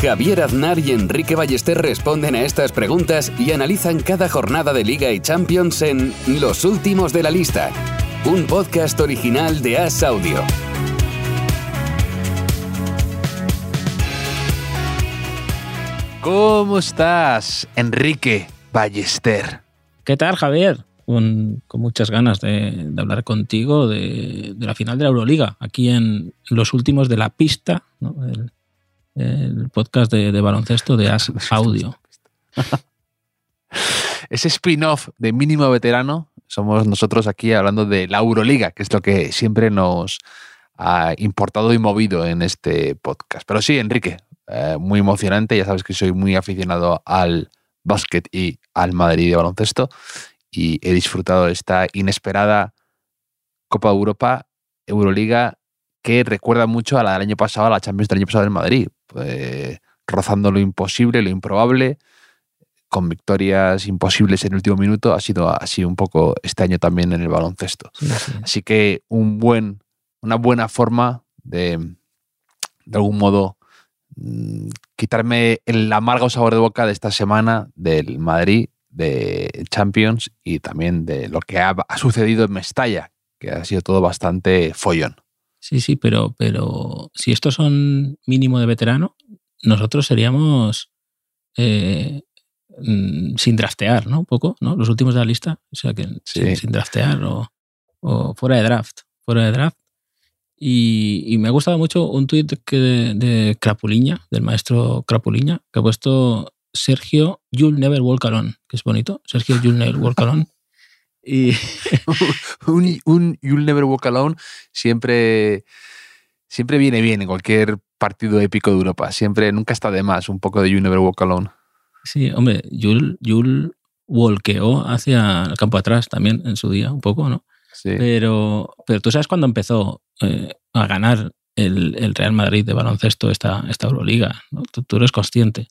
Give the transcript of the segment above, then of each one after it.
Javier Aznar y Enrique Ballester responden a estas preguntas y analizan cada jornada de Liga y Champions en Los Últimos de la Lista, un podcast original de As Audio. ¿Cómo estás, Enrique Ballester? ¿Qué tal, Javier? Con, con muchas ganas de, de hablar contigo de, de la final de la Euroliga, aquí en Los Últimos de la Pista, ¿no? el, el podcast de, de baloncesto de As Audio. Ese spin-off de mínimo veterano somos nosotros aquí hablando de la Euroliga, que es lo que siempre nos ha importado y movido en este podcast. Pero sí, Enrique, eh, muy emocionante. Ya sabes que soy muy aficionado al básquet y al Madrid de baloncesto y he disfrutado de esta inesperada Copa de Europa, Euroliga, que recuerda mucho a la del año pasado, a la Champions del año pasado del Madrid, pues, rozando lo imposible, lo improbable, con victorias imposibles en el último minuto, ha sido así un poco este año también en el baloncesto. Sí, sí. Así que un buen, una buena forma de, de algún modo, mm, quitarme el amargo sabor de boca de esta semana del Madrid, de Champions y también de lo que ha, ha sucedido en Mestalla, que ha sido todo bastante follón. Sí, sí, pero, pero si estos son mínimo de veterano, nosotros seríamos eh, mm, sin draftear, ¿no? Un poco, ¿no? Los últimos de la lista. O sea que Sí. sin, sin draftear o, o fuera de draft. Fuera de draft. Y, y me ha gustado mucho un tuit que de, de Crapuliña, del maestro Crapuliña, que ha puesto Sergio You'll Never Walk Alone, que es bonito. Sergio You'll Never Walk Alone. Y un, un You'll Never Walk Alone siempre, siempre viene bien en cualquier partido épico de Europa. Siempre, nunca está de más un poco de You'll Never Walk Alone. Sí, hombre, Yul, Yul walkeó hacia el campo atrás también en su día, un poco, ¿no? Sí. Pero, pero tú sabes cuándo empezó eh, a ganar el, el Real Madrid de baloncesto esta, esta Euroliga, ¿no? Tú, tú eres consciente.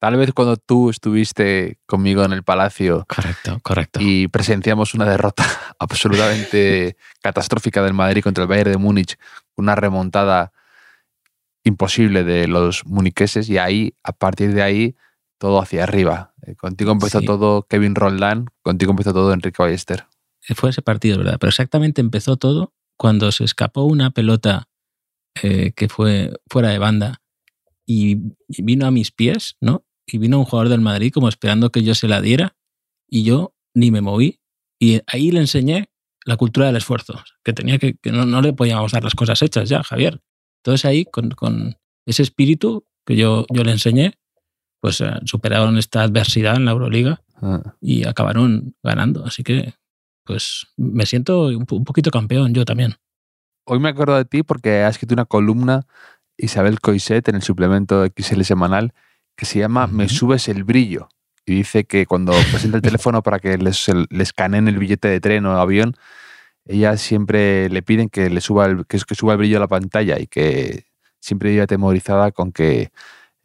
Tal vez cuando tú estuviste conmigo en el Palacio Correcto, correcto. y presenciamos una derrota absolutamente catastrófica del Madrid contra el Bayern de Múnich, una remontada imposible de los muniqueses y ahí, a partir de ahí, todo hacia arriba. Eh, Contigo empezó Sí. todo Kevin Roldán, contigo empezó todo Enrique Ballester. Fue ese partido, ¿verdad? Pero exactamente empezó todo cuando se escapó una pelota eh, que fue fuera de banda y vino a mis pies, ¿no? Y vino un jugador del Madrid como esperando que yo se la diera y yo ni me moví. Y ahí le enseñé la cultura del esfuerzo, que tenía que, que no, no le podíamos dar las cosas hechas ya, Javier. Entonces ahí, con, con ese espíritu que yo, yo le enseñé, pues eh, superaron esta adversidad en la Euroliga Ah. y acabaron ganando. Así que, pues me siento un, un poquito campeón yo también. Hoy me acuerdo de ti porque has escrito una columna, Isabel Coiset, en el suplemento XL semanal, que se llama Me subes el brillo. Y dice que cuando presenta el teléfono para que les, le escaneen el billete de tren o avión, ella siempre le piden que le suba el, que, que suba el brillo a la pantalla y que siempre vive atemorizada con que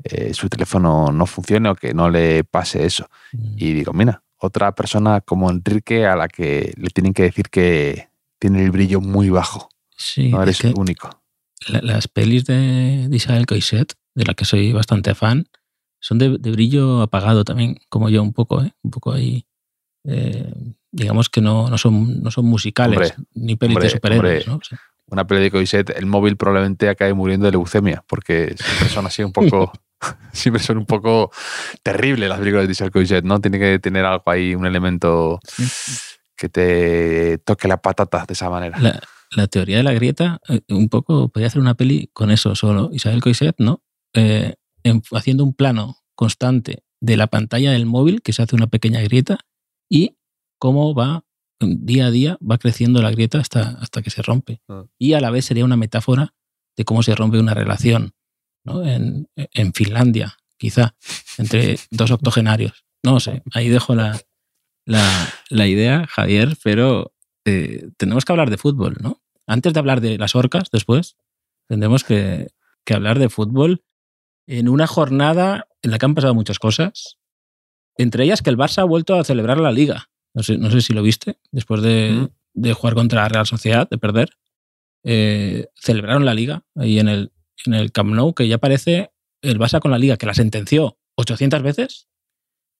eh, su teléfono no funcione o que no le pase eso. Y digo, mira, otra persona como Enrique a la que le tienen que decir que tiene el brillo muy bajo. Sí, No es eres que el único. la- las pelis de, de Isabel Coixet, de la que soy bastante fan, son de, de brillo apagado también, como yo un poco, ¿eh? Un poco ahí. eh, digamos que no, no, son, no son musicales, Hombre, ni pelis hombre, de superhéroes, Una peli de Coiset, el móvil probablemente acabe muriendo de leucemia, porque siempre son así un poco. siempre son un poco terribles las películas de Isabel Coiset, ¿no? Tiene que tener algo ahí, un elemento que te toque la patata de esa manera. la, la teoría de la grieta, eh, un poco, podría hacer una peli con eso solo. Isabel Coixet, ¿no? Eh, en- haciendo un plano constante de la pantalla del móvil, que se hace una pequeña grieta, y cómo va mm, día a día, va creciendo la grieta hasta, hasta que se rompe. Ah. Y a la vez sería una metáfora de cómo se rompe una relación ¿no? en, en Finlandia, quizá, entre dos octogenarios. No sé, ahí dejo la, la, idea, Javier, pero eh, tenemos que hablar de fútbol, ¿no? Antes de hablar de las orcas, después, tendremos que, hablar de fútbol en una jornada en la que han pasado muchas cosas, entre ellas que el Barça ha vuelto a celebrar la liga. No sé, no sé si lo viste, después de, de jugar contra la Real Sociedad, de perder. Eh, celebraron la liga ahí en el, en el Camp Nou, que ya parece el Barça con la liga, que la sentenció 800 veces,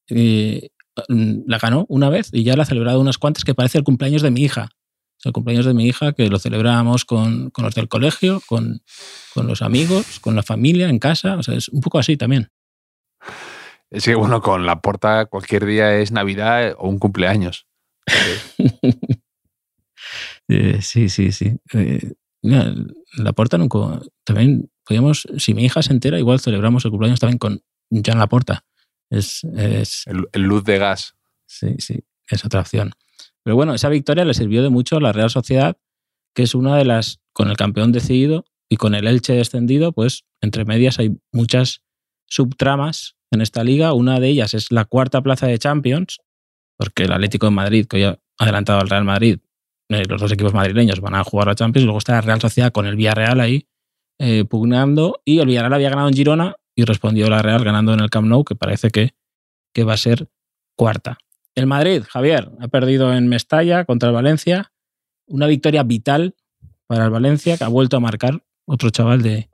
mm, la ganó una vez y ya la ha celebrado unas cuantas, que parece el cumpleaños de mi hija. El cumpleaños de mi hija, que lo celebramos con, con los del colegio, con, con, los amigos, con la familia, en casa. O sea, es un poco así también. Es que, bueno, con la porta cualquier día es Navidad o un cumpleaños. Eh, sí, sí, sí. Eh, la puerta nunca. También podríamos, si mi hija se entera, igual celebramos el cumpleaños también con Jan Laporta. Es, es el, luz de gas. Sí, sí, es otra opción. Pero bueno, esa victoria le sirvió de mucho a la Real Sociedad, que es una de las, con el campeón decidido y con el Elche descendido, pues entre medias hay muchas subtramas en esta liga. Una de ellas es la cuarta plaza de Champions, porque el Atlético de Madrid, que hoy ha adelantado al Real Madrid, eh, los dos equipos madrileños van a jugar a Champions, luego está la Real Sociedad con el Villarreal ahí eh, pugnando y el Villarreal había ganado en Girona y respondió la Real ganando en el Camp Nou, que parece que, que va a ser cuarta. El Madrid, Javier, ha perdido en Mestalla contra el Valencia. Una victoria vital para el Valencia, que ha vuelto a marcar otro chaval de,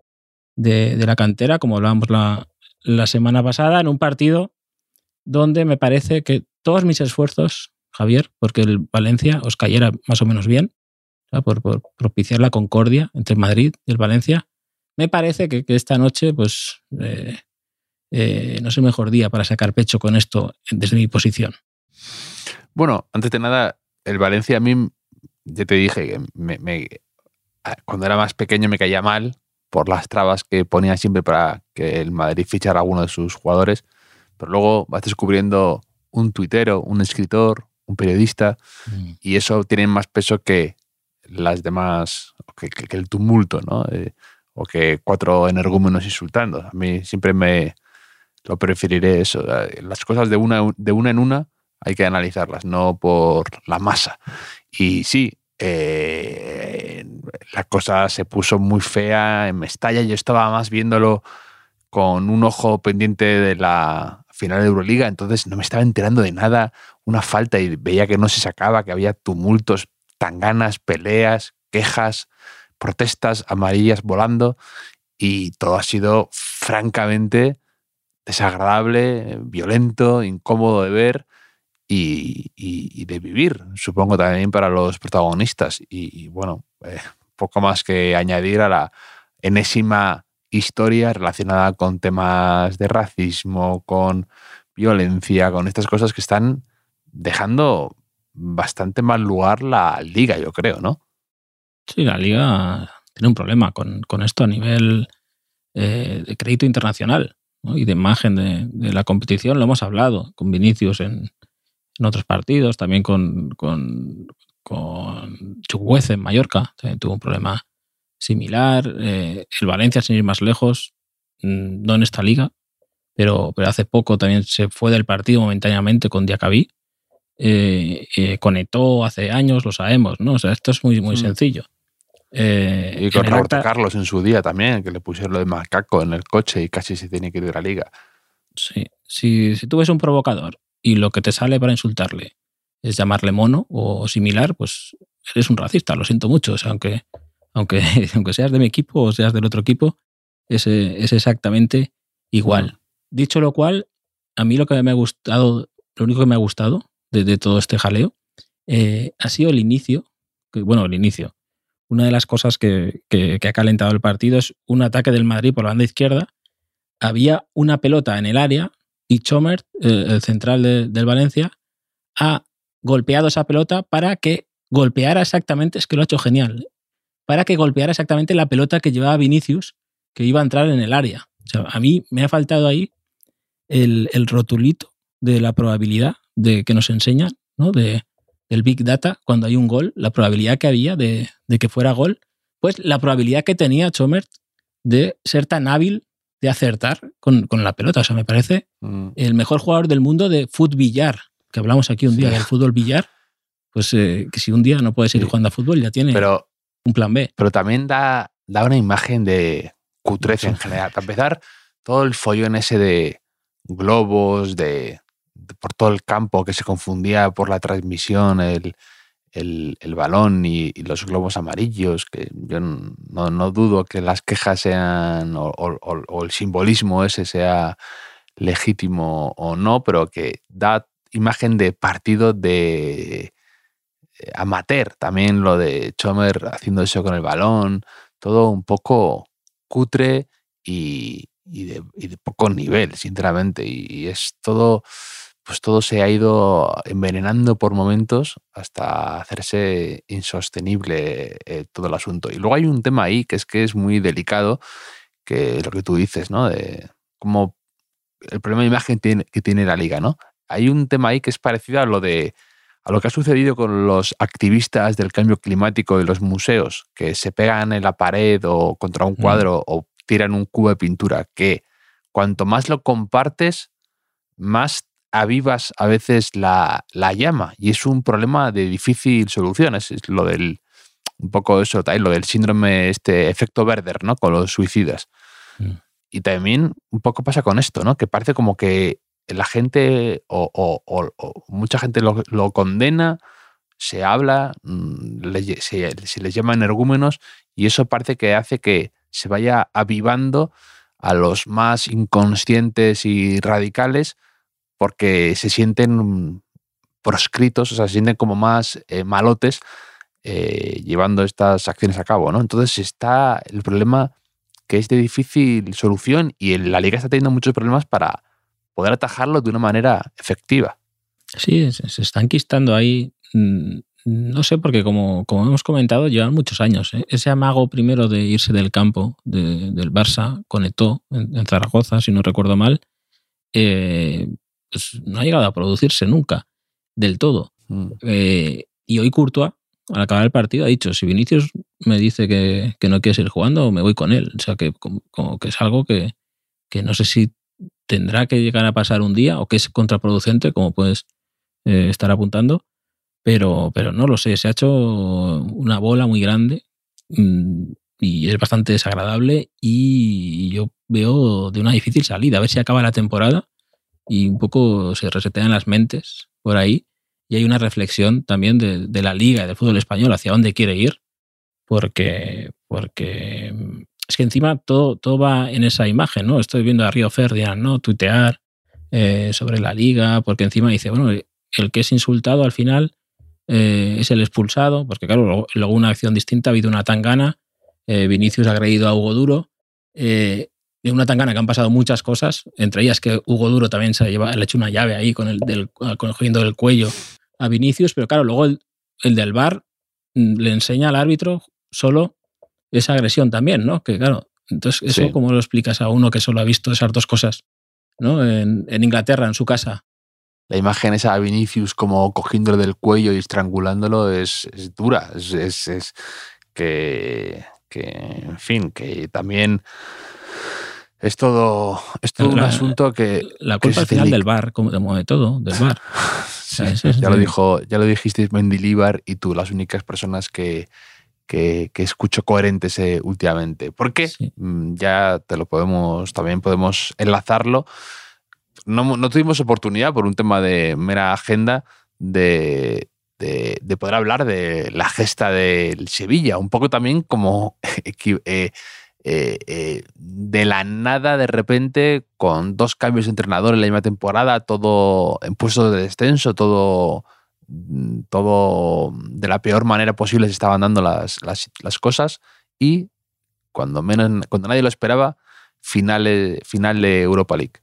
la cantera, como hablábamos la, semana pasada, en un partido donde me parece que todos mis esfuerzos Javier, porque el Valencia os cayera más o menos bien, por, propiciar la concordia entre Madrid y el Valencia. Me parece que, esta noche, pues, eh, eh, no es el mejor día para sacar pecho con esto desde mi posición. Bueno, antes de nada, el Valencia a mí, ya te dije que me, cuando era más pequeño me caía mal por las trabas que ponía siempre para que el Madrid fichara a alguno de sus jugadores, pero luego vas descubriendo un tuitero, un escritor, un periodista, mm. y eso tiene más peso que las demás, que, el tumulto, ¿no? Eh, o que cuatro energúmenos insultando. A mí siempre me lo preferiré eso. Eh, las cosas de una, de una en una hay que analizarlas, no por la masa. Y sí, eh, la cosa se puso muy fea en Mestalla. Yo estaba más viéndolo con un ojo pendiente de la final de Euroliga, entonces no me estaba enterando de nada una falta y veía que no se sacaba, que había tumultos, tanganas, peleas, quejas, protestas amarillas volando y todo ha sido francamente desagradable, violento, incómodo de ver y, de vivir, supongo también para los protagonistas. Y, bueno, eh, poco más que añadir a la enésima historia relacionada con temas de racismo, con violencia, con estas cosas que están dejando bastante mal lugar la liga, yo creo, ¿no? Sí, la liga tiene un problema con, esto a nivel eh, de crédito internacional y de imagen de, la competición. Lo hemos hablado con Vinicius en, otros partidos, también con, con, con en Mallorca, también tuvo un problema similar. Eh, el Valencia, sin ir más lejos, mm, no en esta liga, pero, pero hace poco también se fue del partido momentáneamente con Diacabí eh, eh, conectó hace años, lo sabemos, ¿no? O sea, esto es muy, muy mm. sencillo. Eh, y con Roberto Carlos en su día también, que le pusieron lo de macaco en el coche y casi se tiene que ir a la liga. Sí, si, si tú ves un provocador y lo que te sale para insultarle es llamarle mono o similar, pues eres un racista, lo siento mucho. O sea, aunque, aunque, aunque seas de mi equipo o seas del otro equipo, es, es exactamente igual. Dicho lo cual, a mí lo que me ha gustado, lo único que me ha gustado de, todo este jaleo, eh, ha sido el inicio, bueno, el inicio. Una de las cosas que, ha calentado el partido es un ataque del Madrid por la banda izquierda. Había una pelota en el área y Chomer, el central del Valencia, ha golpeado esa pelota para que golpeara exactamente, es que lo ha hecho genial, para que golpeara exactamente la pelota que llevaba Vinicius, que iba a entrar en el área. a mí me ha faltado ahí el, rotulito de la probabilidad de que nos enseñan, ¿no? De, del Big Data, cuando hay un gol, la probabilidad que había de, que fuera gol, pues la probabilidad que tenía Chomert de ser tan hábil de acertar con, la pelota. O sea, me parece mm. el mejor jugador del mundo de billar que hablamos aquí un día Sí. del fútbol billar, pues eh, que si un día no puedes ir Sí. jugando a fútbol, ya tiene Pero, un plan B. pero también da, da una imagen de cutrez en general. Para empezar, todo el follón ese de globos, de, de por todo el campo que se confundía por la transmisión, el, el, balón y, los globos amarillos, que yo no, no dudo que las quejas sean o, el simbolismo ese sea legítimo o no, pero que da imagen de partido de eh, amateur, también lo de Chomer haciendo eso con el balón, todo un poco cutre y, de, y de poco nivel, sinceramente. Y es todo, pues todo se ha ido envenenando por momentos hasta hacerse insostenible eh, todo el asunto. Y luego hay un tema ahí que es que es muy delicado, que lo que tú dices, ¿no? De cómo el problema de imagen tiene- que tiene la liga, ¿no? Hay un tema ahí que es parecido a lo de a lo que ha sucedido con los activistas del cambio climático y los museos, que se pegan en la pared o contra un Mm. cuadro o tiran un cubo de pintura, que cuanto más lo compartes, más avivas a veces la, la llama. Y es un problema de difícil solución. Es, es lo del, un poco eso, lo del síndrome, este efecto Werder, ¿no? Con los suicidas. Mm. Y también un poco pasa con esto, ¿no? Que parece como que la gente o, o- o- o mucha gente lo, lo condena, se habla, mm, le se, se les llama energúmenos y eso parece que hace que se vaya avivando a los más inconscientes y radicales porque se sienten mm, proscritos, o sea, se sienten como más eh, malotes eh, llevando estas acciones a cabo, ¿no? Entonces está el problema que es de difícil solución y la liga está teniendo muchos problemas para poder atajarlo de una manera efectiva. Sí, se, se está enquistando ahí. mm, No sé, porque como, como hemos comentado, llevan muchos años. ¿eh? Ese amago primero de irse del campo de- del Barça conectó en, en Zaragoza, si no recuerdo mal, eh, no ha llegado a producirse nunca, del todo. Mm. Eh, y hoy Courtois, al acabar el partido, ha dicho, si Vinicius me dice que, que no quiere seguir jugando, me voy con él. O sea, que como, como que es algo que, que no sé si tendrá que llegar a pasar un día o que es contraproducente, como puedes eh, estar apuntando, pero, pero no lo sé, se ha hecho una bola muy grande mm, y es bastante desagradable y yo veo de una difícil salida, a ver si acaba la temporada y un poco se resetean las mentes por ahí y hay una reflexión también de, de la liga y del fútbol español hacia dónde quiere ir, porque, porque mm, es que encima todo, todo va en esa imagen, ¿no? Estoy viendo a Río Ferdinand, ¿no? Tuitear eh, sobre la liga, porque encima dice, bueno, el que es insultado al final eh, es el expulsado, porque claro, luego, una acción distinta, ha habido una tangana, eh, Vinicius ha agredido a Hugo Duro, eh, de una tangana que han pasado muchas cosas, entre ellas que Hugo Duro también se lleva, le ha hecho una llave ahí con el del, cogiendo del cuello a Vinicius, pero claro, luego el, el del bar le enseña al árbitro solo esa agresión también, ¿no? Que claro, entonces eso Sí. cómo lo explicas a uno que solo ha visto esas dos cosas, ¿no? En, en Inglaterra, en su casa. La imagen esa de Vinicius como cogiéndole del cuello y estrangulándolo es, es dura. Es, es- es que, que, en fin, que también es todo, es todo un La- asunto que... La culpa al final delic- del bar, como de todo, del bar. Sí, ya, lo dijo, ya lo dijisteis y tú, las únicas personas que, que, que escucho coherentes eh, últimamente. Porque Sí. mm, ya te lo podemos, también podemos enlazarlo. No, no tuvimos oportunidad por un tema de mera agenda de, de, de poder hablar de la gesta del Sevilla, un poco también como eh, eh, eh, de la nada de repente con dos cambios de entrenador en la misma temporada, todo en puestos de descenso, todo, mm, todo de la peor manera posible se estaban dando las, las, cosas y cuando, menos, cuando nadie lo esperaba, final, final de Europa League.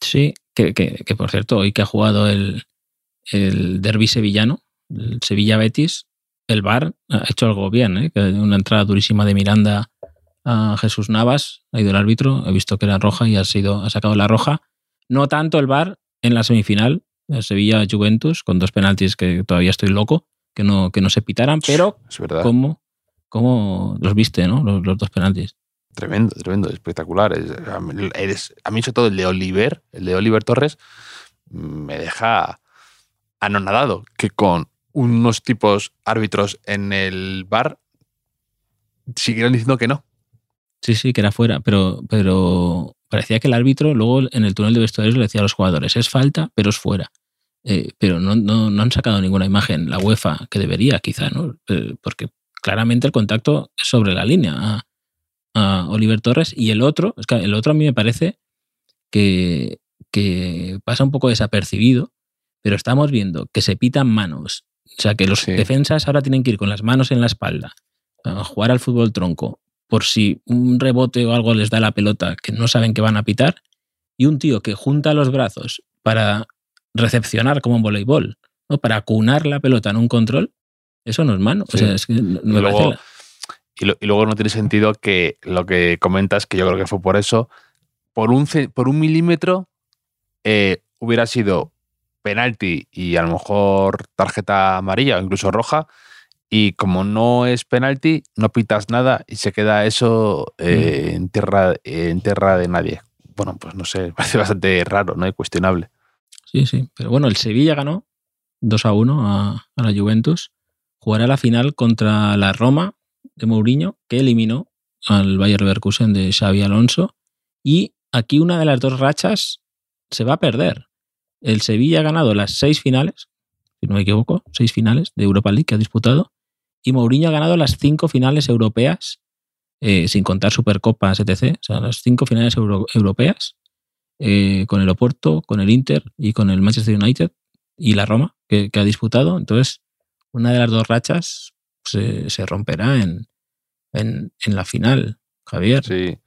Sí, que, que- por cierto, hoy que ha jugado el, el derby sevillano, el Sevilla-Betis, el VAR ha hecho algo bien, ¿eh? una entrada durísima de Miranda a Jesús Navas, ha ido el árbitro, he visto que era roja y ha, sido, ha sacado la roja. No tanto el VAR en la semifinal, el Sevilla-Juventus, con dos penaltis que todavía estoy loco, que no, que no se pitaran, pero Es verdad. ¿cómo, cómo los viste, ¿no? Los, los dos penaltis. Tremendo, tremendo, espectacular. Es- a, mí, eres- a mí, sobre todo, el de Oliver, el de Oliver Torres, me deja anonadado que con unos tipos árbitros en el bar siguieron diciendo que no. Sí, sí, que era fuera, pero, pero parecía que el árbitro luego en el túnel de vestuarios le decía a los jugadores, es falta, pero es fuera. Eh, pero no, no, no, han sacado ninguna imagen, la UEFA, que debería quizá, ¿no? Eh, porque claramente el contacto es sobre la línea a, a, Oliver Torres y el otro, es que el otro a mí me parece que, que pasa un poco desapercibido, pero estamos viendo que se pitan manos, o sea que los sí. defensas ahora tienen que ir con las manos en la espalda a jugar al fútbol tronco por si un rebote o algo les da la pelota que no saben que van a pitar, y un tío que junta los brazos para recepcionar como en voleibol, ¿no? para cunar la pelota en un control, eso no es mano. Sí. O sea, es que no y, luego, la... y, lo, y, luego, no tiene sentido que lo que comentas, que yo creo que fue por eso, por un, por un milímetro eh, hubiera sido penalti y a lo mejor tarjeta amarilla o incluso roja, y como no es penalti, no pitas nada y se queda eso eh, en, tierra, en tierra de nadie. Bueno, pues no sé, parece bastante raro, ¿no? Y cuestionable. Sí, sí. Pero bueno, el Sevilla ganó 2 a 1 a, a la Juventus. Jugará la final contra la Roma de Mourinho, que eliminó al Bayer Leverkusen de Xavi Alonso. Y aquí una de las dos rachas se va a perder. El Sevilla ha ganado las seis finales, si no me equivoco, seis finales de Europa League que ha disputado y Mourinho ha ganado las cinco finales europeas, eh, sin contar Supercopas, etc. O sea, las cinco finales euro europeas, eh, con el Oporto, con el Inter y con el Manchester United y la Roma, que, que ha disputado. Entonces, una de las dos rachas se, se romperá en, en, en, la final, Javier. Sí.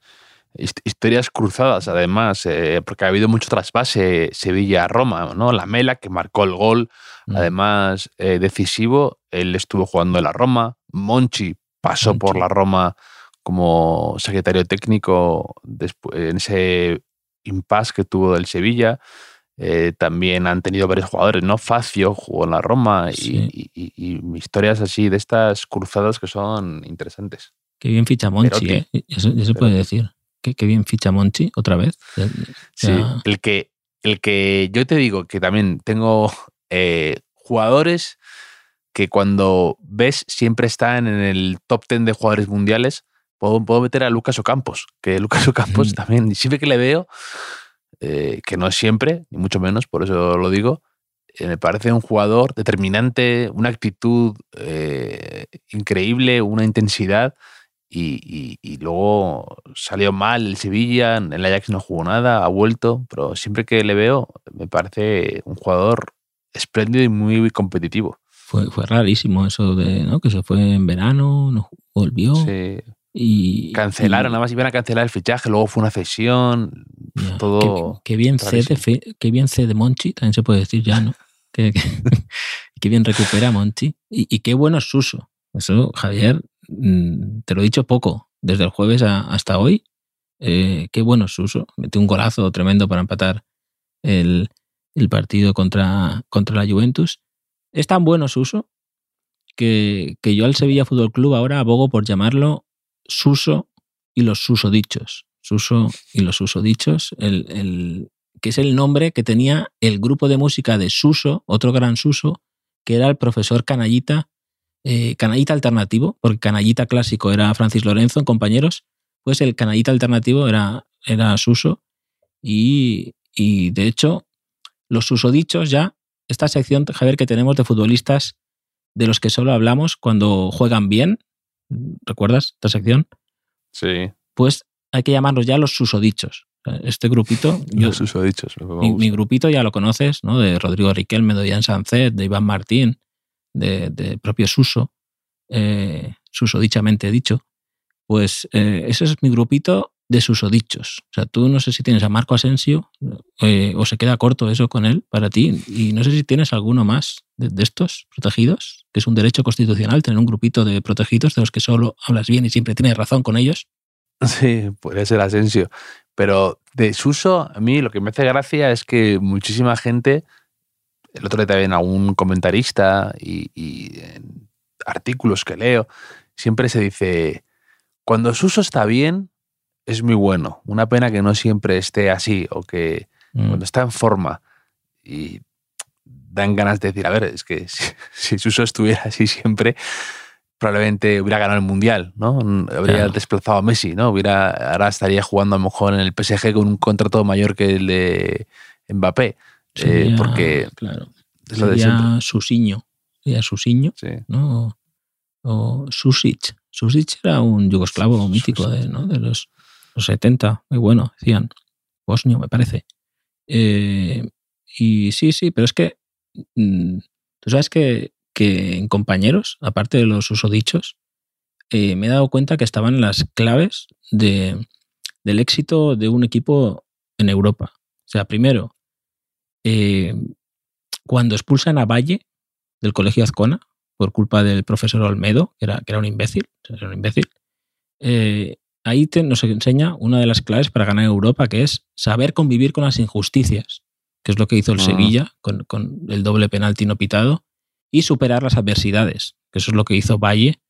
Historias cruzadas, además, eh, porque ha habido mucho trasvase Sevilla-Roma, ¿no? La Mela, que marcó el gol, mm. además eh, decisivo, él estuvo jugando en la Roma, Monchi pasó Monchi. por la Roma como secretario técnico en ese impasse que tuvo del Sevilla. Eh, también han tenido varios jugadores, ¿no? Facio jugó en la Roma sí. y, y, y, historias así de estas cruzadas que son interesantes. Qué bien ficha Monchi, ¿eh? Eso, eso puede decir. Qué, qué, bien ficha Monchi otra vez. Ya. Sí, el que, el que yo te digo que también tengo eh, jugadores que cuando ves siempre están en el top 10 de jugadores mundiales, puedo, puedo meter a Lucas Ocampos, que Lucas Ocampos mm. también, siempre que le veo, eh, que no es siempre, ni mucho menos, por eso lo digo, eh, me parece un jugador determinante, una actitud eh, increíble, una intensidad. Y, y, y, luego salió mal el Sevilla, el Ajax no jugó nada, ha vuelto, pero siempre que le veo me parece un jugador espléndido y muy competitivo fue, fue rarísimo eso de ¿no? que se fue en verano, no volvió. Sí. Y, Cancelaron, y, nada más iban a cancelar el fichaje, luego fue una cesión, ya, todo. Qué, bien cede, qué bien cede Monchi, también se puede decir ya, ¿no? qué, qué, bien recupera Monchi. Y, y, qué bueno es Suso. Eso, Javier, te lo he dicho poco, desde el jueves hasta hoy. Eh, qué bueno Suso. Metió un golazo tremendo para empatar el, el partido contra, contra la Juventus es tan bueno Suso que, que, yo al Sevilla Fútbol Club ahora abogo por llamarlo Suso y los susodichos. Suso y los susodichos, el, el, que es el nombre que tenía el grupo de música de Suso, otro gran Suso, que era el profesor Canallita, eh, Canallita alternativo, porque Canallita clásico era Francis Lorenzo, compañeros, pues el Canallita alternativo era, era Suso, y, y de hecho, los susodichos ya esta sección, Javier, que tenemos de futbolistas de los que solo hablamos cuando juegan bien. ¿Recuerdas esta sección? Sí. Pues hay que llamarlos ya los susodichos. Este grupito. Yo, los susodichos. Mi, mi, grupito ya lo conoces, ¿no? De Rodrigo Riquelme, de Ian Sancet, de Iván Martín, de, de propio Suso, eh, susodichamente dicho. Pues eh, ese es mi grupito de susodichos. O sea, tú no sé si tienes a Marco Asensio eh, o se queda corto eso con él para ti. Y no sé si tienes alguno más de, de, estos protegidos, que es un derecho constitucional tener un grupito de protegidos de los que solo hablas bien y siempre tienes razón con ellos. Sí, puede ser Asensio. Pero de Suso, a mí lo que me hace gracia es que muchísima gente, el otro día también algún comentarista y, y en artículos que leo, siempre se dice, cuando Suso está bien, es muy bueno. Una pena que no siempre esté así o que mm. cuando está en forma. Y dan ganas de decir, a ver, es que si, si Suso estuviera así siempre, probablemente hubiera ganado el Mundial, ¿no? Habría Claro. desplazado a Messi, ¿no? Hubiera, ahora estaría jugando a lo mejor en el PSG con un contrato mayor que el de Mbappé. Eh, porque claro, lo sería Susiño. Sería Susiño, Sí. ¿no? O, o Susic. Susic era un yugoslavo mítico de, ¿no? de los, los 70, muy bueno, decían. Bosnio, me parece. Eh, y sí, sí, pero es que mm, tú sabes que, que en compañeros, aparte de los usodichos, eh, me he dado cuenta que estaban las claves de, del éxito de un equipo en Europa. O sea, primero, eh, cuando expulsan a Valle del colegio Azcona por culpa del profesor Olmedo, que era, que era un imbécil, era un imbécil, eh, ahí te- nos enseña una de las claves para ganar Europa, que es saber convivir con las injusticias, que es lo que hizo el Ah. Sevilla con, con el doble penalti no pitado, y superar las adversidades, que eso es lo que hizo Valle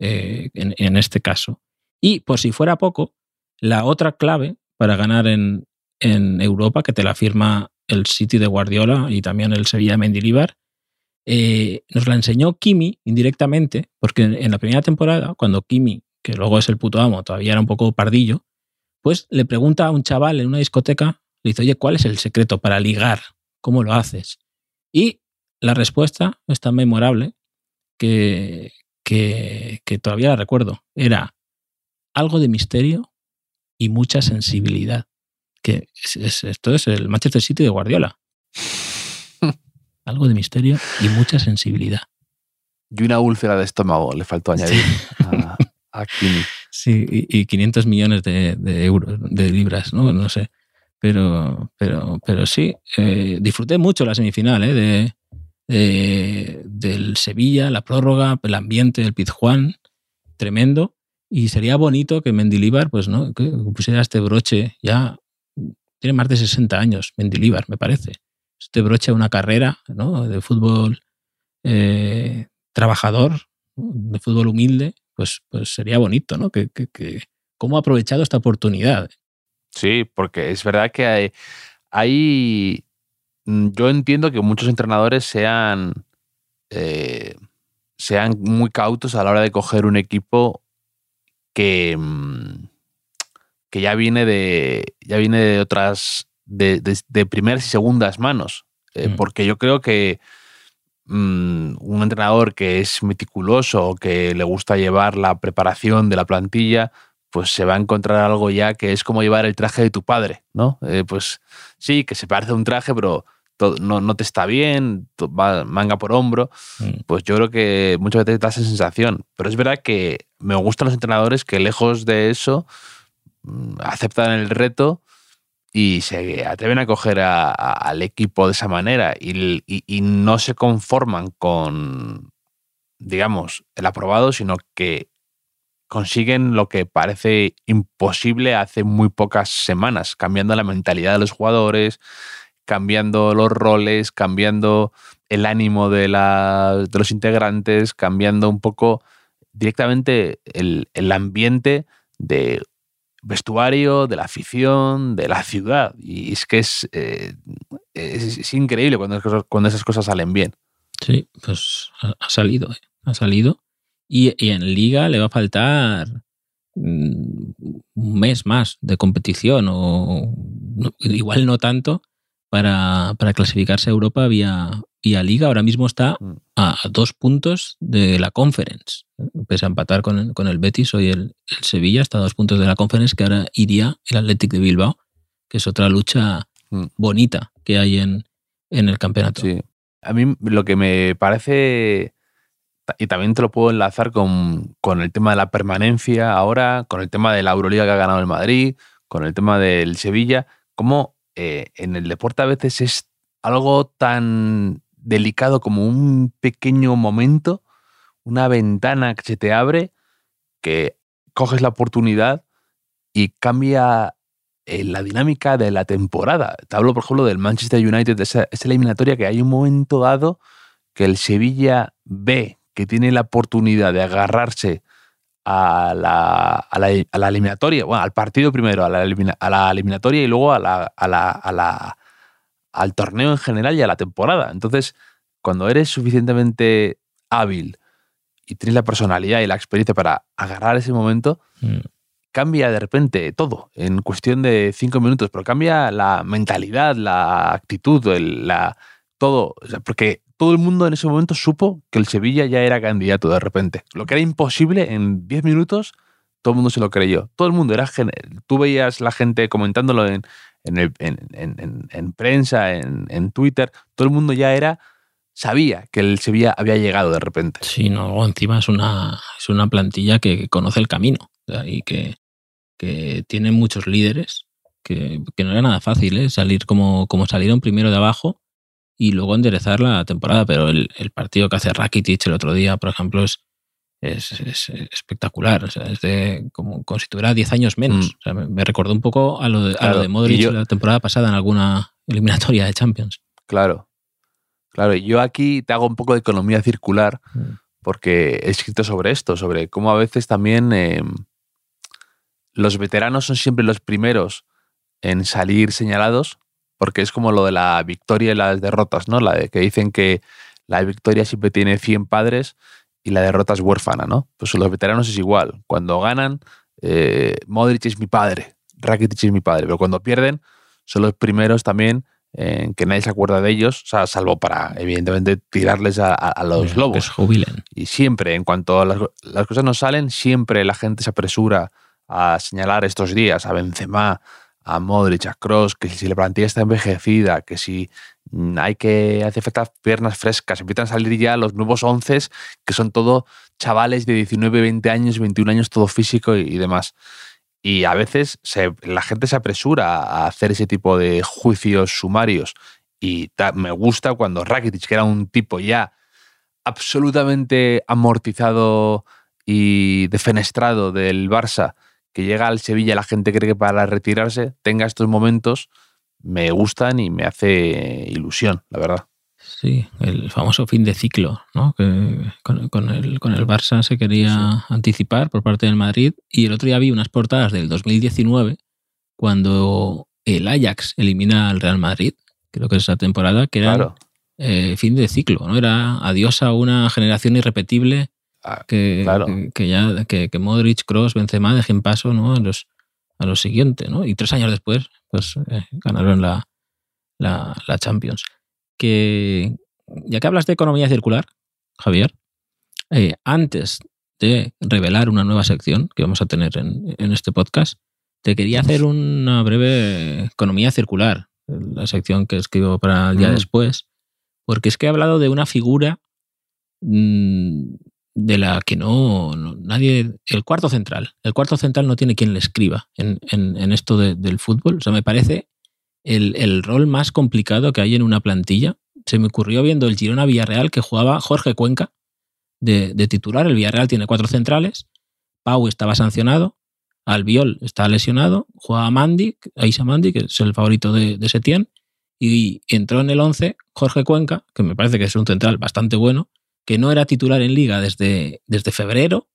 eh, en, en este caso. Y por si fuera poco, la otra clave para ganar en, en Europa, que te la firma el City de Guardiola y también el Sevilla de Mendilibar, eh, nos la enseñó Kimi indirectamente, porque en, la primera temporada, cuando Kimi, que luego es el puto amo, todavía era un poco pardillo, pues le pregunta a un chaval en una discoteca, le dice, oye, ¿cuál es el secreto para ligar? ¿Cómo lo haces? Y la respuesta es tan memorable que, que, que todavía la recuerdo. Era algo de misterio y mucha sensibilidad. Que es- es- esto es el Manchester City de Guardiola. algo de misterio y mucha sensibilidad. Y una úlcera de estómago le faltó añadir a, a. Sí, y, y 500 millones de, de euros, de libras, ¿no? No sé. Pero, pero, pero sí, eh, disfruté mucho la semifinal ¿eh? de, de- del Sevilla, la prórroga, el ambiente del Pizjuán, tremendo. Y sería bonito que Mendilíbar, pues, ¿no? Que pusiera este broche ya. Tiene más de 60 años, Mendilíbar, me parece. Este broche a una carrera, ¿no? De fútbol eh, trabajador, de fútbol humilde, pues, pues sería bonito, ¿no? Que, que, que- cómo ha aprovechado esta oportunidad. Sí, porque es verdad que hay, hay- mm, yo entiendo que muchos entrenadores sean, eh, sean muy cautos a la hora de coger un equipo que, mm, que ya viene de, ya viene de otras, de, de- de primeras y segundas manos. Eh, Mm. Porque yo creo que mm, un entrenador que es meticuloso que le gusta llevar la preparación de la plantilla, pues se va a encontrar algo ya que es como llevar el traje de tu padre, ¿no? Eh, pues sí, que se parece a un traje, pero no, no te está bien, va manga por hombro. Mm. Pues yo creo que muchas veces da esa sensación. Pero es verdad que me gustan los entrenadores que lejos de eso aceptan el reto y se atreven a coger al equipo de esa manera y, y- y no se conforman con, digamos, el aprobado, sino que consiguen lo que parece imposible hace muy pocas semanas, cambiando la mentalidad de los jugadores, cambiando los roles, cambiando el ánimo de, la- de los integrantes, cambiando un poco directamente el, el ambiente de vestuario, de la afición, de la ciudad. Y es que es, eh, es, es increíble cuando, esas cosas- cuando esas cosas salen bien. Sí, pues ha, salido, ¿eh? ha salido. Y, y en Liga le va a faltar mm, un mes más de competición o no- igual no tanto para, para clasificarse a Europa vía, vía Liga. Ahora mismo está Mm. a dos puntos de la Conference. Pese a empatar con el, con el Betis, hoy el, el Sevilla está a dos puntos de la Conference, que ahora iría el Athletic de Bilbao, que es otra lucha Mm. bonita que hay en, en el campeonato. Sí. A mí lo que me parece, y también te lo puedo enlazar con, con el tema de la permanencia ahora, con el tema de la Euroliga que ha ganado el Madrid, con el tema del Sevilla, como eh, en el deporte a veces es algo tan delicado como un pequeño momento, una ventana que se te abre, que coges la oportunidad y cambia eh, la dinámica de la temporada. Te hablo, por ejemplo, del Manchester United, de esa, eliminatoria que hay un momento dado que el Sevilla ve que tiene la oportunidad de agarrarse a la, a la, a la eliminatoria, bueno, al partido primero, a la, a la eliminatoria y luego a al torneo en general y a la temporada. Entonces, cuando eres suficientemente hábil y tienes la personalidad y la experiencia para agarrar ese momento, Mm. cambia de repente todo en cuestión de cinco minutos, pero cambia la mentalidad, la actitud, el- la, todo. O sea, porque todo el mundo en ese momento supo que el Sevilla ya era candidato de repente. Lo que era imposible en 10 minutos, todo el mundo se lo creyó. Todo el mundo era. Tú veías la gente comentándolo en, en, en- en- en- en prensa, en, en Twitter. Todo el mundo ya era. Sabía que el Sevilla había llegado de repente. Sí, no, encima es una, es una plantilla que conoce el camino y que, que tiene muchos líderes, que, que no era nada fácil ¿eh? salir como, como salieron primero de abajo y luego enderezar la temporada, pero el, el partido que hace Rakitic el otro día, por ejemplo, es, es, es espectacular, o sea, es de como, como si tuviera 10 años menos. Mm. O sea, me, me recordó un poco a lo de, a lo de Modric yo- la temporada pasada en alguna eliminatoria de Champions. Claro. Claro, yo aquí te hago un poco de economía circular Mm. porque he escrito sobre esto, sobre cómo a veces también eh, los veteranos son siempre los primeros en salir señalados, porque es como lo de la victoria y las derrotas, ¿no? La de que dicen que la victoria siempre tiene 100 padres y la derrota es huérfana, ¿no? Pues los veteranos es igual. Cuando ganan, eh, Modric es mi padre, Rakitic es mi padre, pero cuando pierden, son los primeros también en que nadie se acuerda de ellos, o sea, salvo para, evidentemente, tirarles a, los Que lobos. se jubilen. Y siempre, en cuanto las, las cosas no salen, siempre la gente se apresura a señalar estos días a Benzema, a Modric, a Kroos, que si la plantilla está envejecida, que si mm, hay que hace falta piernas frescas, empiezan a salir ya los nuevos once, que son todo chavales de 19, 20 años, 21 años, todo físico y, y demás. Y a veces se- la gente se apresura a hacer ese tipo de juicios sumarios. Y me gusta cuando Rakitic, que era un tipo ya absolutamente amortizado y defenestrado del Barça, que llega al Sevilla, la gente cree que para retirarse tenga estos momentos, me gustan y me hace ilusión, la verdad. Sí, el famoso fin de ciclo, ¿no? Que con, con el, con el Barça se quería anticipar por parte del Madrid. Y el otro día vi unas portadas del 2019, cuando el Ajax elimina al Real Madrid, creo que es esa temporada, que era Claro. eh, fin de ciclo, ¿no? Era adiós a una generación irrepetible Ah, que, claro. que, que ya que, que Modric, Kroos, Benzema dejen paso ¿no? a, los, a los siguientes, ¿no? Y tres años después, pues eh, ganaron la, la, la Champions. Que ya que hablas de economía circular, Javier, eh, antes de revelar una nueva sección que vamos a tener en, en este podcast, te quería hacer una breve economía circular, la sección que escribo para el día Mm. después, porque es que he hablado de una figura mm, de la que no, no- nadie. El cuarto central. El cuarto central no tiene quien le escriba en, en- en esto de- del fútbol. O sea, me parece el, rol más complicado que hay en una plantilla. Se me ocurrió viendo el Girona Villarreal que jugaba Jorge Cuenca de, titular. El Villarreal tiene cuatro centrales. Pau estaba sancionado. Albiol está lesionado. Juega Mandi, Aisa Mandi, que es el favorito de, de Setién. Y entró en el 11 Jorge Cuenca, que me parece que es un central bastante bueno, que no era titular en liga desde, desde febrero.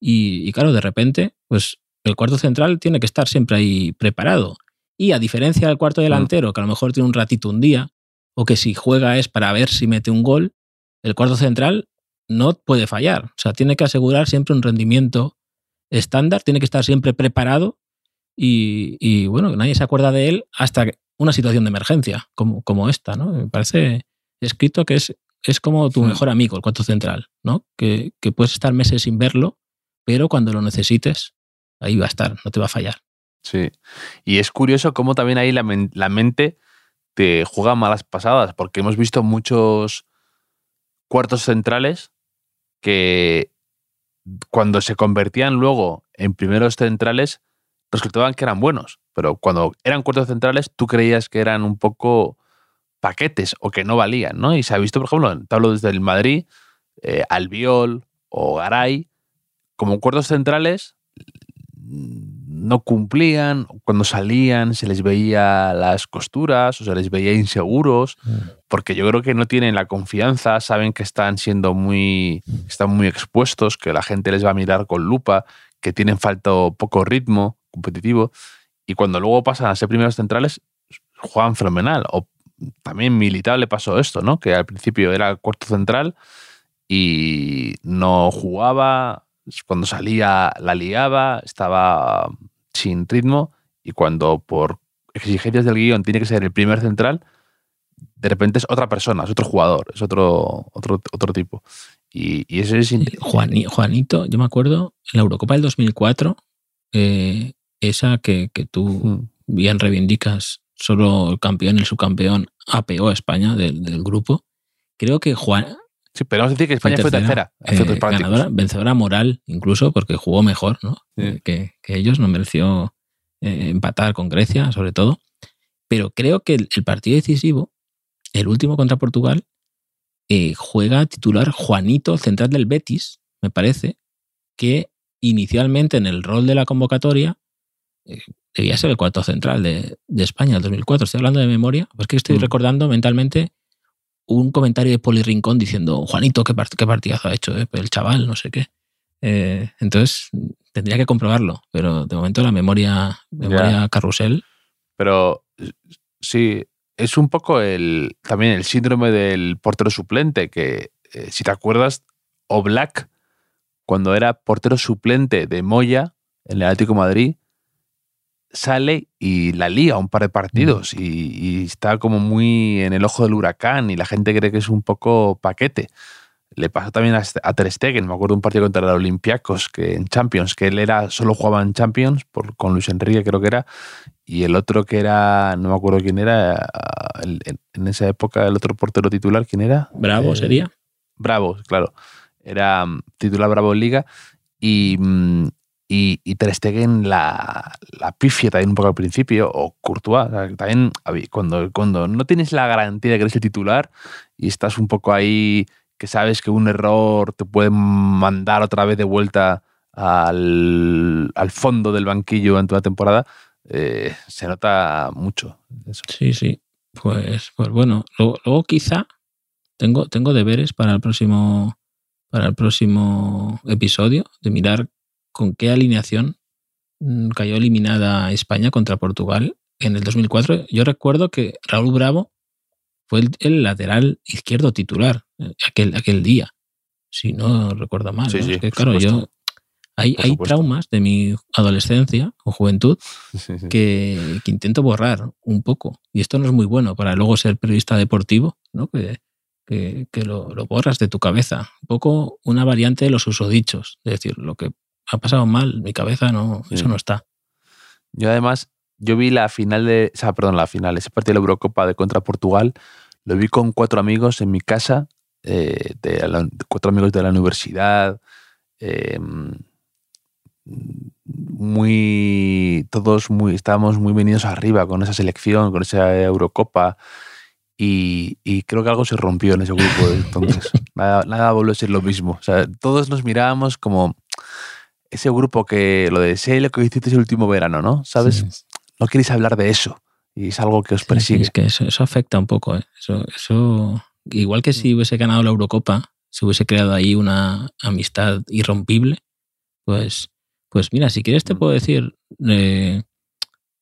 Y, y claro, de repente, pues el cuarto central tiene que estar siempre ahí preparado. Y a diferencia del cuarto delantero, que a lo mejor tiene un ratito un día, o que si juega es para ver si mete un gol, el cuarto central no puede fallar. O sea, tiene que asegurar siempre un rendimiento estándar, tiene que estar siempre preparado y, y, bueno, nadie se acuerda de él hasta una situación de emergencia como, como esta, ¿no? Me parece escrito que es, es como tu Hmm. mejor amigo, el cuarto central, ¿no? Que, que puedes estar meses sin verlo, pero cuando lo necesites, ahí va a estar, no te va a fallar. Sí. Y es curioso cómo también ahí la, la mente te juega malas pasadas, porque hemos visto muchos cuartos centrales que cuando se convertían luego en primeros centrales resultaban que eran buenos, pero cuando eran cuartos centrales tú creías que eran un poco paquetes o que no valían, ¿no? Y se ha visto, por ejemplo, te hablo desde el Madrid, eh, Albiol o Garay, como cuartos centrales no cumplían, cuando salían se les veía las costuras o se les veía inseguros, porque yo creo que no tienen la confianza, saben que están siendo muy, están muy expuestos, que la gente les va a mirar con lupa, que tienen falta poco ritmo competitivo, y cuando luego pasan a ser primeros centrales, juegan fenomenal. O también Militar le pasó esto, ¿no? Que al principio era cuarto central y no jugaba, cuando salía la liaba, estaba sin ritmo y cuando por exigencias del guion tiene que ser el primer central, de repente es otra persona, es otro jugador, es otro, otro, otro tipo. Y, y eso es... Juanito, yo me acuerdo, en la Eurocopa del 2004, eh, esa que, que tú bien reivindicas, solo el campeón y el subcampeón apeó a España del, grupo. Creo que Juan, Sí, pero vamos a decir que España fue tercera. Eh, ganadora, vencedora moral, incluso, porque jugó mejor ¿no? Que, que, ellos. No mereció eh, empatar con Grecia, sobre todo. Pero creo que el, partido decisivo, el último contra Portugal, eh, juega titular Juanito, central del Betis, me parece, que inicialmente en el rol de la convocatoria eh, debía ser el cuarto central de, España, el 2004. Estoy hablando de memoria, porque estoy mm. recordando mentalmente un comentario de Poli Rincón diciendo, Juanito, qué, qué partidazo ha hecho, el chaval, no sé qué. entonces, Tendría que comprobarlo, pero de momento la memoria, memoria carrusel. Pero sí, es un poco el también el síndrome del portero suplente, que eh, si te acuerdas, Oblak, cuando era portero suplente de Moya en el Atlético Madrid, sale y la lía un par de partidos mm. y, y, está como muy en el ojo del huracán y la gente cree que es un poco paquete. Le pasó también a, Ter Stegen, me acuerdo un partido contra los Olympiacos que en Champions, que él era solo jugaba en Champions por, con Luis Enrique creo que era, y el otro que era, no me acuerdo quién era, en, esa época el otro portero titular, ¿quién era? Bravo eh, sería. Bravo, claro. Era mm, titular Bravo en Liga y, mm, y, y Ter Stegen la, la pifia también un poco al principio, o Courtois, también cuando, cuando no tienes la garantía de que eres el titular y estás un poco ahí que sabes que un error te puede mandar otra vez de vuelta al, fondo del banquillo en toda temporada, eh, se nota mucho. Sí, sí. Pues, pues bueno, luego, quizá tengo, tengo deberes para el próximo para el próximo episodio de mirar con qué alineación mm, cayó eliminada España contra Portugal en el 2004. Yo recuerdo que Raúl Bravo fue el, lateral izquierdo titular eh, aquel, aquel día, si no recuerdo mal. claro, yo hay, hay traumas de mi adolescencia o juventud que, que, intento borrar un poco. Y esto no es muy bueno para luego ser periodista deportivo, ¿no? que, que, que lo, lo, borras de tu cabeza. Un poco una variante de los usodichos. Es decir, lo que ha pasado mal, mi cabeza no, eso no está. Yo además yo vi la final de, o sea, perdón, la final, ese partido de la Eurocopa de contra Portugal, lo vi con cuatro amigos en mi casa, eh, de cuatro amigos de la universidad, em, muy, todos muy, estábamos muy venidos arriba con esa selección, con esa Eurocopa. Y, creo que algo se rompió en ese grupo entonces. nada, nada volvió a ser lo mismo. O sea, todos nos mirábamos como ese grupo que lo de sé lo que hiciste el último verano, ¿no? ¿Sabes? no queréis hablar de eso y es algo que os persigue. es que eso, afecta un poco. ¿eh? Eso, eso, igual que si mm. hubiese ganado la Eurocopa, se hubiese creado ahí una amistad irrompible, pues, pues mira, si quieres te mm. puedo decir eh,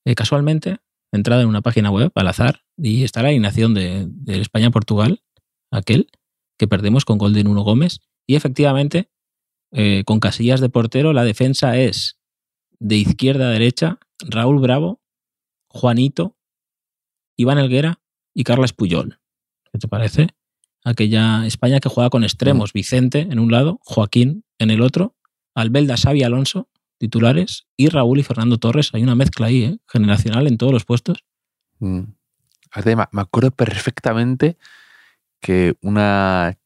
eh, casualmente, entrada en una página web al azar y está la alineación de, España-Portugal, aquel que perdemos con gol de Nuno Gómez y efectivamente con casillas de portero la defensa es de izquierda a derecha Raúl Bravo, Juanito, Iván Elguera y Carles Puyol. ¿Qué te parece? Aquella España que juega con extremos. Vicente en un lado, Joaquín en el otro, Albelda, Xavi Alonso, titulares, y Raúl y Fernando Torres. Hay una mezcla ahí, ¿eh? generacional en todos los puestos. Mm. Me acuerdo perfectamente que una,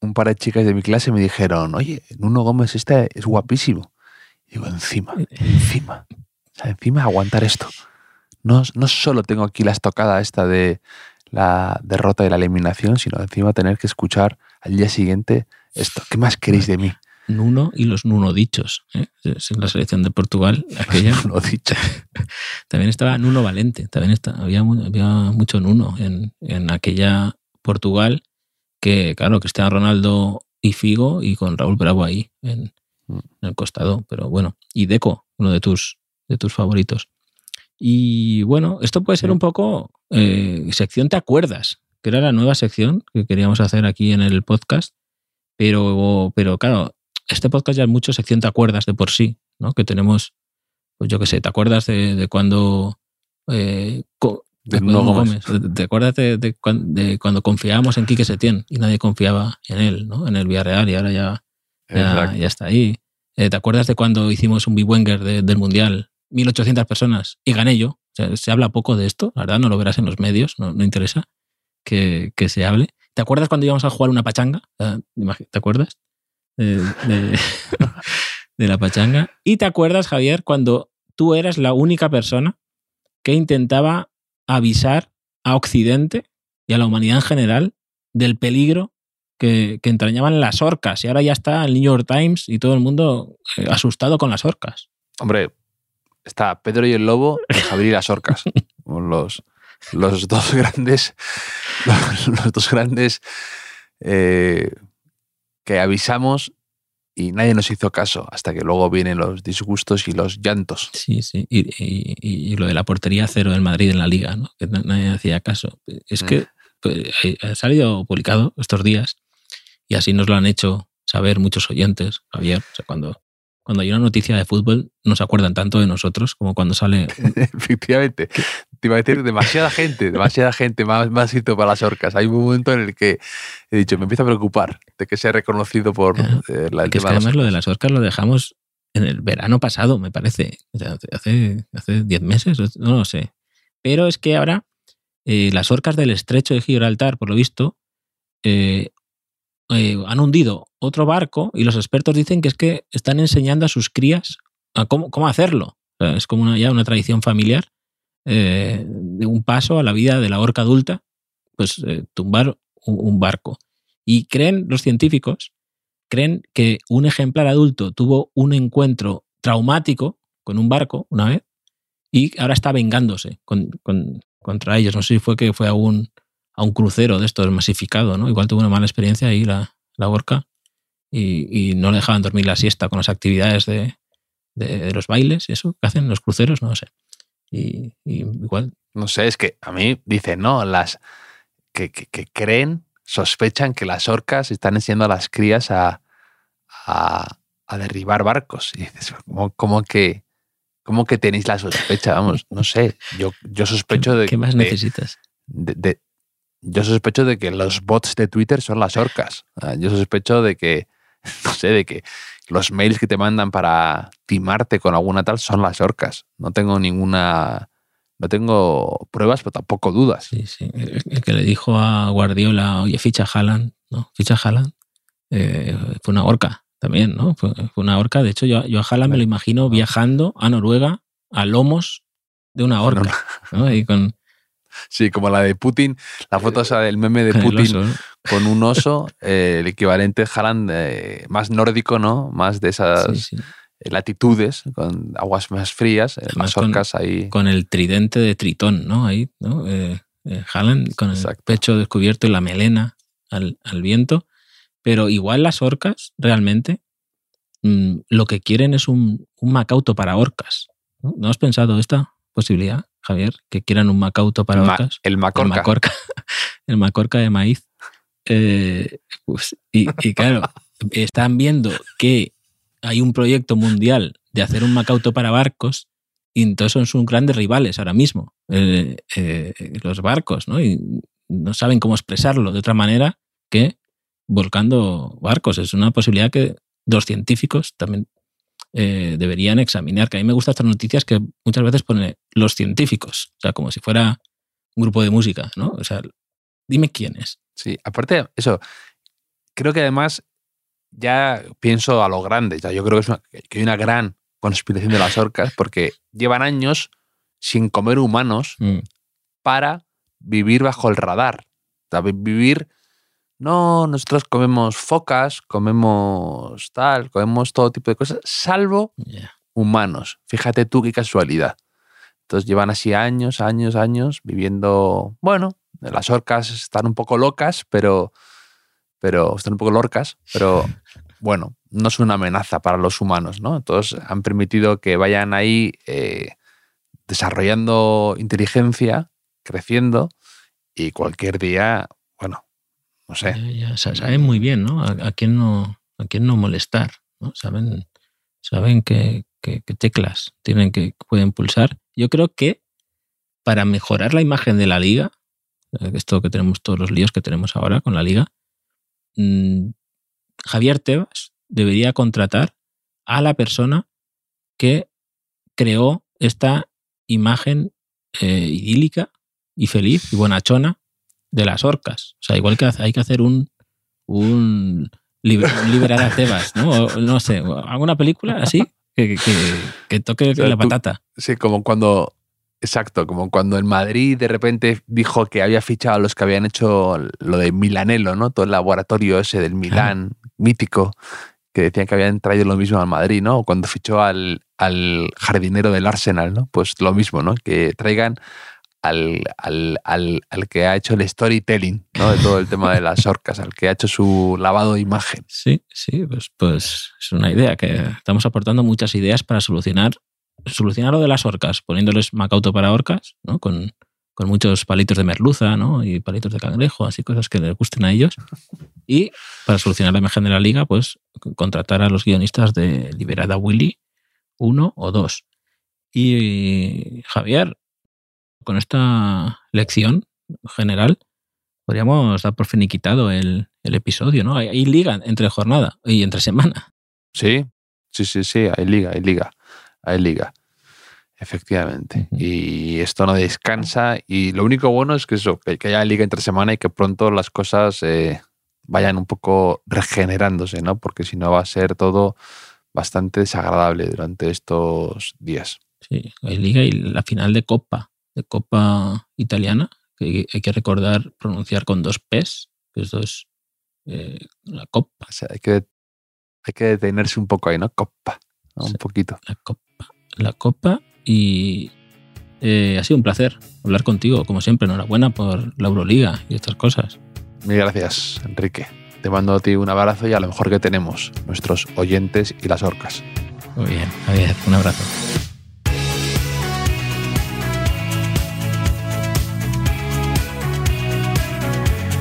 un par de chicas de mi clase me dijeron, oye, Nuno Gómez este es guapísimo. Y digo, encima, encima. O sea, encima aguantar esto no, no solo tengo aquí la estocada esta de la derrota y la eliminación, sino encima tener que escuchar al día siguiente esto. ¿Qué más queréis de mí? Nuno y los Nuno dichos. ¿eh? En la selección de Portugal, aquella. Nuno dicho. También estaba Nuno Valente. También había, había, mucho Nuno en, en, aquella Portugal. Que, claro, Cristiano Ronaldo y Figo y con Raúl Bravo ahí en, mm. en el costado. Pero bueno. Y Deco, uno de tus, de tus favoritos. Y bueno, esto puede ser un poco eh, sección ¿Te acuerdas? Que era la nueva sección que queríamos hacer aquí en el podcast. Pero, pero claro, este podcast ya es mucho sección ¿Te acuerdas? de por sí, ¿no? Que tenemos, pues yo qué sé, ¿te acuerdas de, cuando... Eh, ¿Te acuerdas de, cuando confiábamos en Quique Setién y nadie confiaba en él, ¿no? En el Villarreal y ahora ya, ya, está ahí. Eh, ¿Te acuerdas de cuando hicimos un B-Wenger del Mundial 1.800 personas y gané yo. se habla poco de esto, la verdad, no lo verás en los medios, no, interesa que, se hable. ¿Te acuerdas cuando íbamos a jugar una pachanga? ¿Te acuerdas? De, de, la pachanga. ¿Y te acuerdas, Javier, cuando tú eras la única persona que intentaba avisar a Occidente y a la humanidad en general del peligro que, entrañaban las orcas? Y ahora ya está el New York Times y todo el mundo eh, asustado con las orcas. Hombre, está Pedro y el Lobo y Javier y las Orcas. los, los dos grandes, los, dos grandes eh, que avisamos y nadie nos hizo caso hasta que luego vienen los disgustos y los llantos. Sí, sí. Y, lo de la portería cero del Madrid en la liga, ¿no? que nadie hacía caso. Es que mm. pues, ha salido publicado estos días y así nos lo han hecho saber muchos oyentes, Javier. O sea, cuando cuando hay una noticia de fútbol no se acuerdan tanto de nosotros como cuando sale. Efectivamente. Te iba a decir demasiada gente, demasiada gente más, más para las orcas. Hay un momento en el que he dicho, me empiezo a preocupar de que sea reconocido por eh, la que es que además lo de las orcas lo dejamos en el verano pasado, me parece. hace, hace 10 meses, no lo sé. Pero es que ahora eh, las orcas del estrecho de Gibraltar, por lo visto, eh, eh, han hundido otro barco y los expertos dicen que es que están enseñando a sus crías a cómo, cómo hacerlo. es como una, ya una tradición familiar eh, de un paso a la vida de la orca adulta, pues eh, tumbar un, barco. Y creen los científicos, creen que un ejemplar adulto tuvo un encuentro traumático con un barco una vez y ahora está vengándose contra ellos. No sé si fue que fue a un, a un crucero de estos masificado, ¿no? Igual tuvo una mala experiencia ahí la, la orca y, no le dejaban dormir la siesta con las actividades de, los bailes eso que hacen los cruceros, no sé. Y, igual. No sé, es que a mí dicen, ¿no? Las que, creen, sospechan que las orcas están enseñando a las crías a, a, derribar barcos. Y dices, ¿cómo, que, ¿cómo que tenéis la sospecha? Vamos, no sé. Yo, yo sospecho de. ¿Qué más necesitas? de, yo sospecho de que los bots de Twitter son las orcas. Ah, yo sospecho de que, no sé, de que los mails que te mandan para timarte con alguna tal son las orcas. No tengo ninguna. No tengo pruebas, pero tampoco dudas. Sí, sí. El que le dijo a Guardiola, oye, ficha Haaland, ¿no? Ficha Haaland, eh, fue una orca también, ¿no? Fue, una orca. De hecho, yo, yo a Haaland me lo imagino viajando a Noruega a lomos de una orca, ¿no? Y con, Sí, como la de Putin, la foto esa del meme de Putin con un oso, eh, el equivalente Haaland eh, más nórdico, ¿no? Más de esas latitudes, con aguas más frías, eh, más orcas ahí. Con el tridente de Tritón, ¿no? Ahí, ¿no? Haaland con el pecho descubierto y la melena al, viento. Pero igual las orcas, realmente, mm, lo que quieren es un, macauto para orcas. ¿No, has pensado esta posibilidad? Javier, que quieran un macauto para orcas. El macorca. El macorca, de maíz. Eh, pues, y, claro, están viendo que hay un proyecto mundial de hacer un macauto para barcos y entonces son sus grandes rivales ahora mismo, eh, eh, los barcos, ¿no? Y no saben cómo expresarlo de otra manera que volcando barcos. Es una posibilidad que los científicos también eh, deberían examinar. Que a mí me gustan estas noticias que muchas veces pone los científicos, o sea, como si fuera un grupo de música, ¿no? O sea, dime quién es. Sí, aparte, eso, creo que además ya pienso a lo grande, ya yo creo que, que hay una gran conspiración de las orcas porque llevan años sin comer humanos mm. para vivir bajo el radar, vivir no, nosotros comemos focas, comemos tal, comemos todo tipo de cosas, salvo humanos. Fíjate tú qué casualidad. Entonces llevan así años, años, años viviendo, bueno, las orcas están un poco locas, pero, pero están un poco lorcas, pero bueno, no es una amenaza para los humanos, ¿no? Entonces han permitido que vayan ahí eh, desarrollando inteligencia, creciendo, y cualquier día, bueno, no sé. Saben muy bien, ¿no? A, quién no, a quién no molestar, ¿no? Saben, saben qué, teclas tienen que pueden pulsar. Yo creo que para mejorar la imagen de la liga, eh, esto que tenemos todos los líos que tenemos ahora con la liga, mm, Javier Tebas debería contratar a la persona que creó esta imagen eh, idílica y feliz y bonachona de las orcas. O sea, igual que hay que hacer un, un, liberar a Tebas, ¿no? no sé, alguna película así que, toque la patata. Sí, como cuando Exacto, como cuando en Madrid de repente dijo que había fichado a los que habían hecho lo de Milanelo, ¿no? Todo el laboratorio ese del Milán, mítico, que decían que habían traído lo mismo al Madrid, ¿no? O cuando fichó al, al, jardinero del Arsenal, ¿no? Pues lo mismo, ¿no? Que traigan al, al, al, al, que ha hecho el storytelling, ¿no? De todo el tema de las orcas, al que ha hecho su lavado de imagen. Sí, sí, pues, pues es una idea que estamos aportando muchas ideas para solucionar solucionar lo de las orcas, poniéndoles macauto para orcas, ¿no? Con, con muchos palitos de merluza, ¿no? Y palitos de cangrejo, así cosas que les gusten a ellos. Y para solucionar la imagen de la liga, pues contratar a los guionistas de Liberada Willy uno o dos. Y Javier, con esta lección general, podríamos dar por finiquitado el, el episodio, ¿no? Hay, hay, liga entre jornada y entre semana. Sí, sí, sí, sí, hay liga, hay liga hay liga. Efectivamente. Y esto no descansa. Y lo único bueno es que eso, que haya liga entre semana y que pronto las cosas eh, vayan un poco regenerándose, ¿no? Porque si no va a ser todo bastante desagradable durante estos días. Sí, hay liga y la final de Copa, de Copa italiana, que hay que recordar pronunciar con dos P's, que esto es eh, la Copa. O sea, hay que, hay que detenerse un poco ahí, ¿no? Copa, un poquito. La Copa la copa y eh, ha sido un placer hablar contigo, como siempre. Enhorabuena por la Euroliga y estas cosas. Mil gracias, Enrique. Te mando a ti un abrazo y a lo mejor que tenemos, nuestros oyentes y las orcas. Muy bien, Javier, un abrazo.